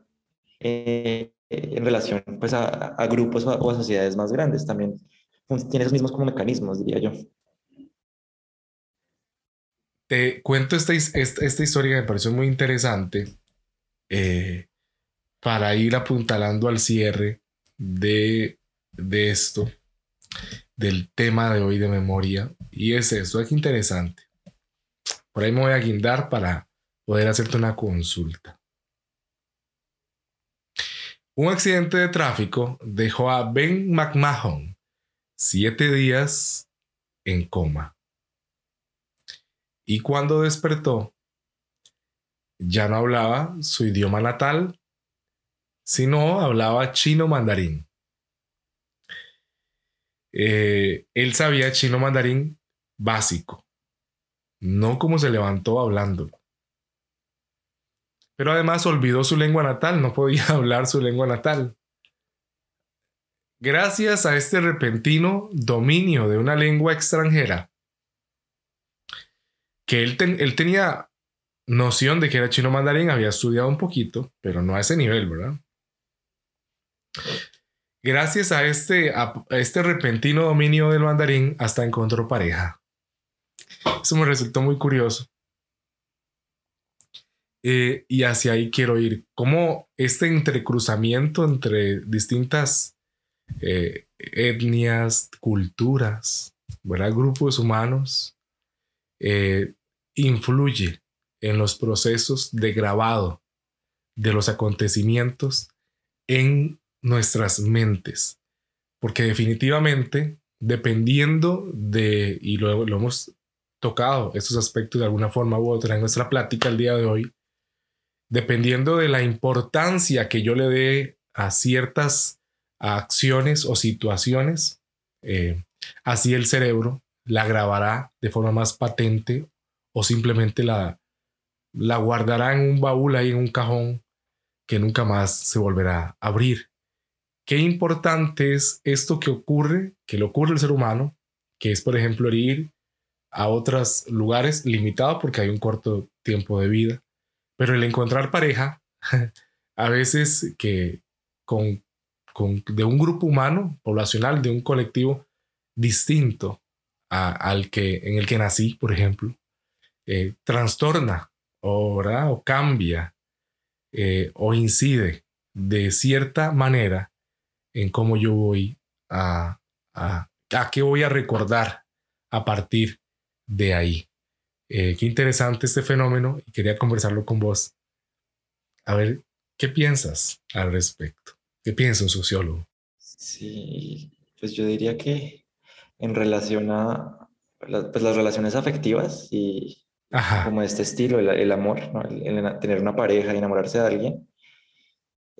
eh, en relación pues, a, a grupos o a, o a sociedades más grandes también tiene esos mismos como mecanismos, diría yo. Te cuento esta, esta, esta historia que me pareció muy interesante eh, para ir apuntalando al cierre de, de esto, del tema de hoy de memoria. Y es esto, es interesante. Por ahí me voy a guindar para poder hacerte una consulta. Un accidente de tráfico dejó a Ben McMahon siete días en coma. Y cuando despertó, ya no hablaba su idioma natal, sino hablaba chino mandarín. Eh, él sabía chino mandarín básico, no como se levantó hablando. Pero además olvidó su lengua natal, no podía hablar su lengua natal. Gracias a este repentino dominio de una lengua extranjera, que él, él tenía noción de que era chino mandarín, había estudiado un poquito, pero no a ese nivel, ¿verdad? Gracias a este, este repentino dominio del mandarín, hasta encontró pareja. Eso me resultó muy curioso. Eh, y hacia ahí quiero ir. Cómo este entrecruzamiento entre distintas eh, etnias, culturas, ¿verdad? grupos humanos, eh, influye en los procesos de grabado de los acontecimientos en nuestras mentes. Porque definitivamente, dependiendo de, y luego lo hemos tocado, estos aspectos de alguna forma u otra en nuestra plática el día de hoy, dependiendo de la importancia que yo le dé a ciertas acciones o situaciones, eh, así el cerebro la grabará de forma más patente o simplemente la, la guardará en un baúl ahí en un cajón que nunca más se volverá a abrir. Qué importante es esto que ocurre, que le ocurre al ser humano, que es por ejemplo ir a otros lugares limitado porque hay un corto tiempo de vida, pero el encontrar pareja, a veces que con, con de un grupo humano, poblacional, de un colectivo distinto al que en el que nací, por ejemplo, eh, trastorna o, o cambia eh, o incide de cierta manera en cómo yo voy a, a, a qué voy a recordar a partir de ahí. Eh, qué interesante este fenómeno y quería conversarlo con vos. A ver, ¿qué piensas al respecto? ¿Qué piensa un sociólogo? Sí, pues yo diría que en relación a pues las relaciones afectivas y como este estilo, el, amor, tener una pareja y enamorarse de alguien,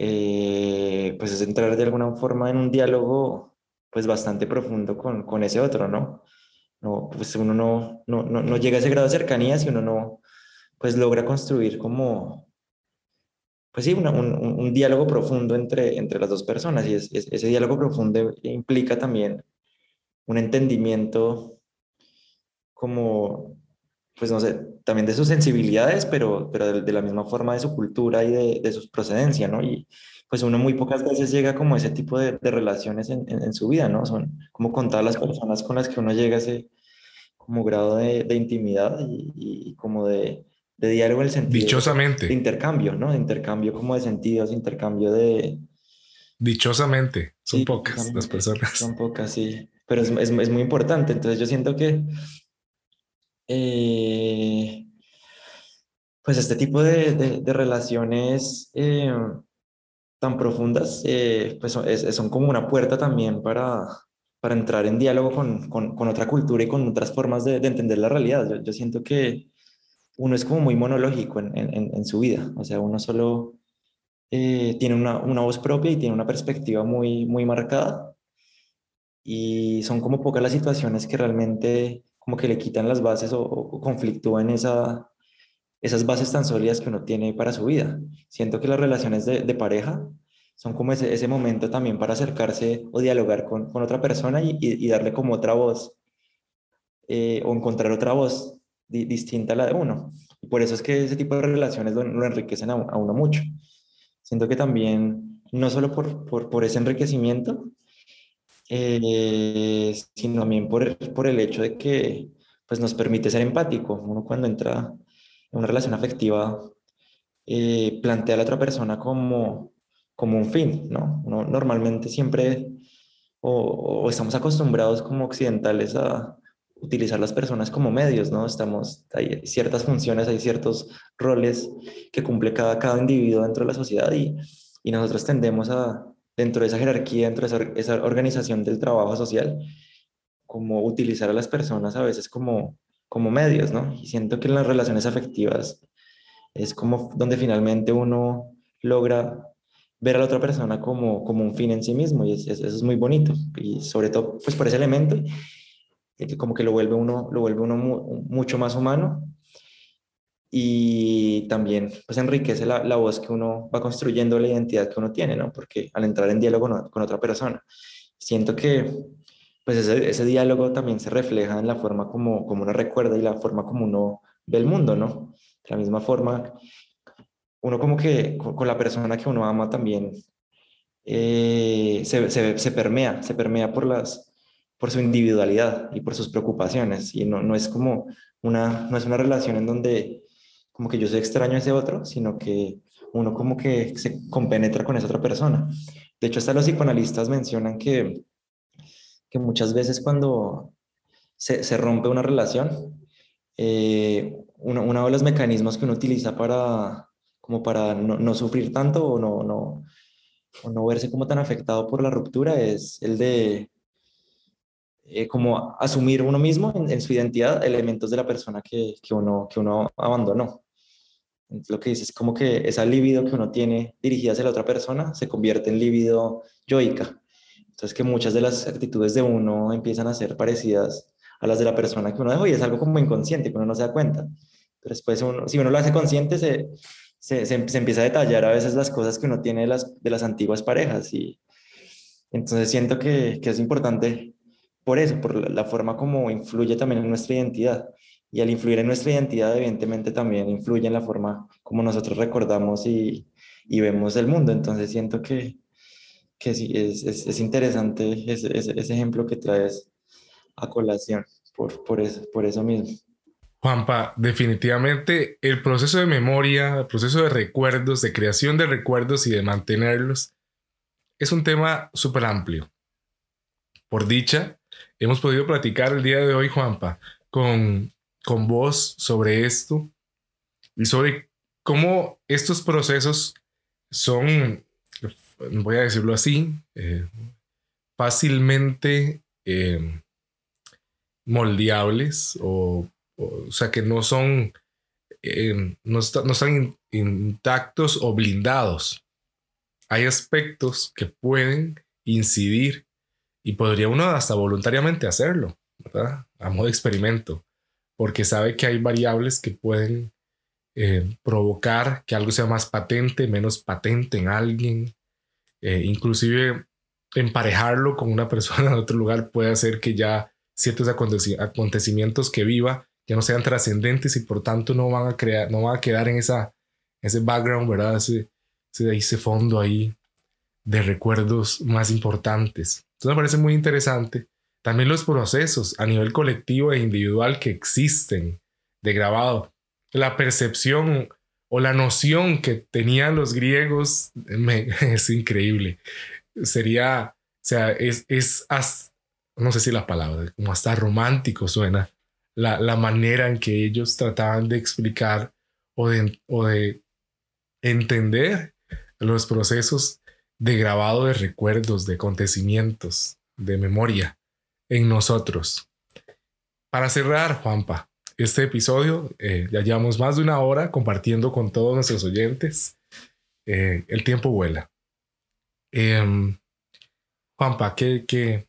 eh, pues es entrar de alguna forma en un diálogo pues bastante profundo con, con ese otro, ¿no? no pues uno no, no, no, llega a ese grado de cercanía si uno no pues logra construir como pues sí, un, un, diálogo profundo entre, entre las dos personas y ese diálogo profundo implica también un entendimiento como, pues no sé, también de sus sensibilidades, pero, pero de, la misma forma de su cultura y de, de su procedencia, ¿no? Y pues uno muy pocas veces llega como a ese tipo de, de relaciones en, en, su vida, ¿no? Son como contar las personas con las que uno llega a ese como grado de, intimidad y, y, como de, de diálogo en el sentido Dichosamente. de intercambio, ¿no? De intercambio como de sentidos, intercambio de... Dichosamente, son pocas las personas. Son pocas, sí, pero es, es, es muy importante, entonces yo siento que eh, pues este tipo de, de, relaciones eh, tan profundas, eh, pues son, son, como una puerta también para, para entrar en diálogo con, con, otra cultura y con otras formas de, de entender la realidad. Yo, siento que uno es como muy monológico en, en, en su vida, o sea, uno solo tiene una, una, voz propia y tiene una perspectiva muy, muy marcada y son como pocas las situaciones que realmente como que le quitan las bases o, conflictúan esa, esas bases tan sólidas que uno tiene para su vida. Siento que las relaciones de, de pareja son como ese, ese, momento también para acercarse o dialogar con, con otra persona y, y, darle como otra voz eh, o encontrar otra voz distinta a la de uno. Y por eso es que ese tipo de relaciones lo, lo enriquecen a, a, uno mucho. Siento que también, no solo por, por, por ese enriquecimiento, eh, sino también por, por el hecho de que pues, nos permite ser empático. Uno cuando entra en una relación afectiva eh, plantea a la otra persona como, como un fin, ¿no? Uno normalmente siempre o, o, estamos acostumbrados como occidentales a utilizar las personas como medios, ¿no? Estamos, hay ciertas funciones, hay ciertos roles que cumple cada, cada individuo dentro de la sociedad y, y nosotros tendemos a, dentro de esa jerarquía, dentro de esa, organización del trabajo social, como utilizar a las personas a veces como, como medios, ¿no? Y siento que en las relaciones afectivas es como donde finalmente uno logra ver a la otra persona como, como un fin en sí mismo y eso es muy bonito y sobre todo pues por ese elemento como que lo vuelve uno lo vuelve uno mucho más humano y también pues enriquece la, la, voz que uno va construyendo, la identidad que uno tiene, ¿no? Porque al entrar en diálogo con otra persona, siento que pues ese, ese, diálogo también se refleja en la forma como, como uno recuerda y la forma como uno ve el mundo, ¿no? De la misma forma, uno como que con, la persona que uno ama también eh, se, se, se, permea, se permea por, las, por su individualidad y por sus preocupaciones. Y no, no, es como una, no es una relación en donde como que yo soy extraño a ese otro, sino que uno como que se compenetra con esa otra persona. De hecho, hasta los psicoanalistas mencionan que, que muchas veces cuando se, se rompe una relación, eh, uno, uno, de los mecanismos que uno utiliza para, como para no, no sufrir tanto o no, no, o no verse como tan afectado por la ruptura es el de eh, como asumir uno mismo en, su identidad elementos de la persona que, que, uno, que uno abandonó. Lo que dice es como que esa libido que uno tiene dirigida hacia la otra persona se convierte en libido yoica. Entonces que muchas de las actitudes de uno empiezan a ser parecidas a las de la persona que uno dejó y es algo como inconsciente que uno no se da cuenta. Pero después uno, si uno lo hace consciente se, se, se, empieza a detallar a veces las cosas que uno tiene de las, de las antiguas parejas y entonces siento que, que es importante por eso, por la forma como influye también en nuestra identidad. Y al influir en nuestra identidad, evidentemente también influye en la forma como nosotros recordamos y, y vemos el mundo. Entonces siento que, que sí, es, es, es interesante ese, ese, ejemplo que traes a colación por, por, eso, por eso mismo. Juanpa, definitivamente el proceso de memoria, el proceso de recuerdos, de creación de recuerdos y de mantenerlos, es un tema súper amplio. Por dicha, hemos podido platicar el día de hoy, Juanpa, con, con vos sobre esto y sobre cómo estos procesos son, voy a decirlo así, eh, fácilmente eh, moldeables o o sea que no son, no, no, están intactos o blindados. Hay aspectos que pueden incidir y podría uno hasta voluntariamente hacerlo, ¿verdad? A modo de experimento, porque sabe que hay variables que pueden eh, provocar que algo sea más patente, menos patente en alguien, eh, inclusive emparejarlo con una persona de otro lugar puede hacer que ya ciertos acontecimientos que viva que no sean trascendentes y por tanto no van a crear, no van a quedar en esa, ese background, ¿verdad? Ese, ese, ese fondo ahí de recuerdos más importantes. Entonces me parece muy interesante. También los procesos a nivel colectivo e individual que existen de grabado. La percepción o la noción que tenían los griegos es increíble. Sería, o sea, es, es no sé si la palabra, como hasta romántico suena la, manera en que ellos trataban de explicar o de, o de entender los procesos de grabado de recuerdos, de acontecimientos, de memoria en nosotros. Para cerrar, Juanpa, este episodio, eh, ya llevamos más de una hora compartiendo con todos nuestros oyentes. Eh, el tiempo vuela. Em, Juanpa, ¿qué, qué,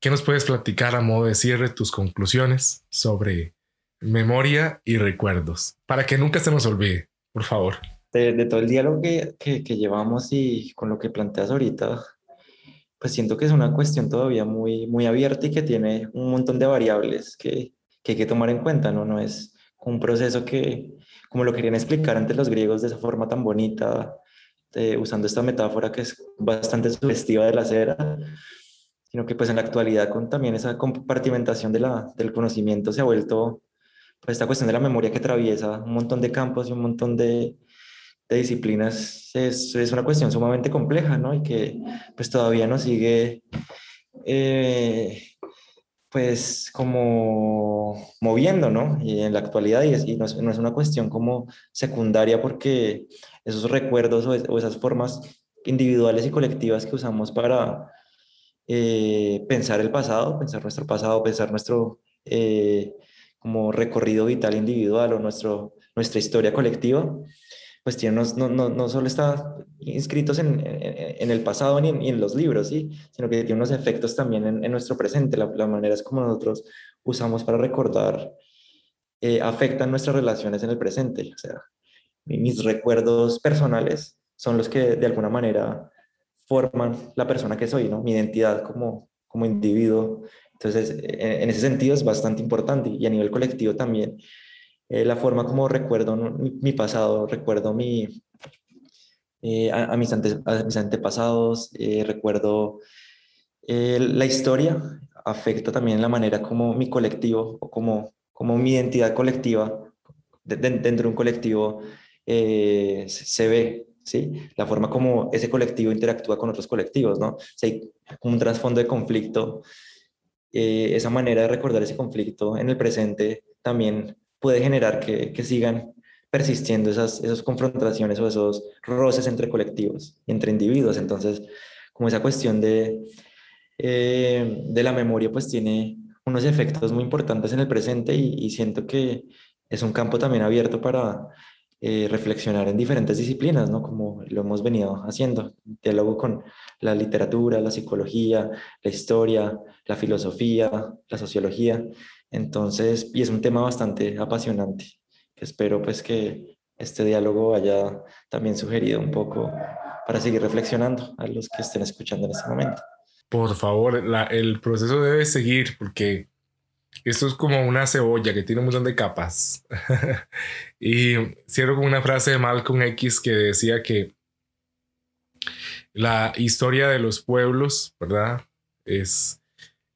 ¿Qué nos puedes platicar a modo de cierre tus conclusiones sobre memoria y recuerdos? Para que nunca se nos olvide, por favor. De, todo el diálogo que, que, que, llevamos y con lo que planteas ahorita, pues siento que es una cuestión todavía muy, muy abierta y que tiene un montón de variables que, que hay que tomar en cuenta, ¿no? No es un proceso que, como lo querían explicar antes los griegos de esa forma tan bonita, de, usando esta metáfora que es bastante sugestiva de la cera, sino que pues en la actualidad con también esa compartimentación de la, del conocimiento se ha vuelto pues esta cuestión de la memoria que atraviesa un montón de campos y un montón de, de disciplinas es, es, una cuestión sumamente compleja, ¿no? Y que pues todavía nos sigue eh, pues como moviendo, ¿no? Y en la actualidad y, es, y no, es, no, es, una cuestión como secundaria porque esos recuerdos o, o esas formas individuales y colectivas que usamos para eh, pensar el pasado, pensar nuestro pasado, pensar nuestro eh, como recorrido vital individual o nuestro, nuestra historia colectiva, pues tiene, no, no, no solo está inscritos en, en, el pasado ni en, los libros, ¿sí? sino que tiene unos efectos también en, nuestro presente. La, la, manera es como nosotros usamos para recordar eh, afectan nuestras relaciones en el presente. O sea, mis recuerdos personales son los que de alguna manera forman la persona que soy, ¿no? Mi identidad como, como individuo. Entonces, en, ese sentido es bastante importante y a nivel colectivo también. Eh, la forma como recuerdo mi, pasado, recuerdo mi, eh, a, mis mis antepasados, eh, recuerdo la historia, afecta también la manera como mi colectivo o como, como mi identidad colectiva dentro de un colectivo se ve, ¿sí? La forma como ese colectivo interactúa con otros colectivos, ¿no? hay un trasfondo de conflicto, esa manera de recordar ese conflicto en el presente también puede generar que, que sigan persistiendo esas, esas confrontaciones o esos roces entre colectivos, entre individuos. Entonces, como esa cuestión de, eh, de la memoria, pues tiene unos efectos muy importantes en el presente y, siento que es un campo también abierto para eh, reflexionar en diferentes disciplinas, ¿no? Como lo hemos venido haciendo, diálogo con la literatura, la psicología, la historia, la filosofía, la sociología. Entonces, y es un tema bastante apasionante espero pues que este diálogo haya también sugerido un poco para seguir reflexionando a los que estén escuchando en este momento. Por favor, el proceso debe seguir porque esto es como una cebolla que tiene un montón de capas. y cierro con una frase de Malcolm X que decía que la historia de los pueblos, ¿verdad? Es...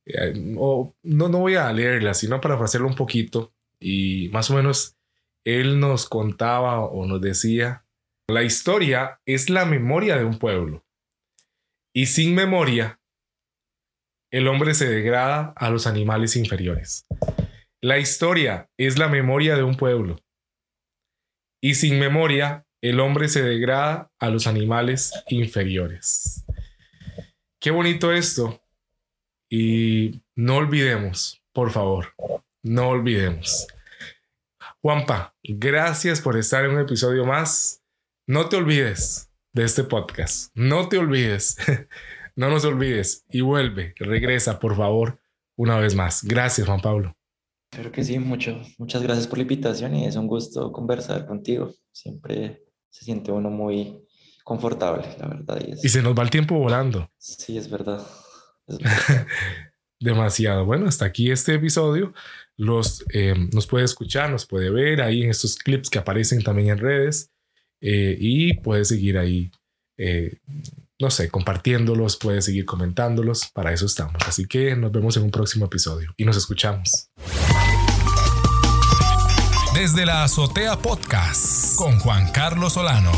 Eh, no, no voy a leerla, sino para hacerlo un poquito y más o menos él nos contaba o nos decía, la historia es la memoria de un pueblo. Y sin memoria, el hombre se degrada a los animales inferiores. La historia es la memoria de un pueblo. Y sin memoria, el hombre se degrada a los animales inferiores. Qué bonito esto. Y no olvidemos, por favor, no olvidemos Juanpa, gracias por estar en un episodio más. No te olvides de este podcast. No te olvides. no nos olvides y vuelve, regresa, por favor, una vez más. Gracias, Juan Pablo. Creo que sí, mucho. Muchas gracias por la invitación y es un gusto conversar contigo. Siempre se siente uno muy confortable, la verdad. Y, se nos va el tiempo volando. Sí, es verdad. Demasiado. Bueno, hasta aquí este episodio los, eh, nos puede escuchar, nos puede ver ahí en estos clips que aparecen también en redes eh, y puede seguir ahí, eh, no sé, compartiéndolos, puede seguir comentándolos, para eso estamos. Así que nos vemos en un próximo episodio y nos escuchamos. Desde la Azotea Podcast con Juan Carlos Solano.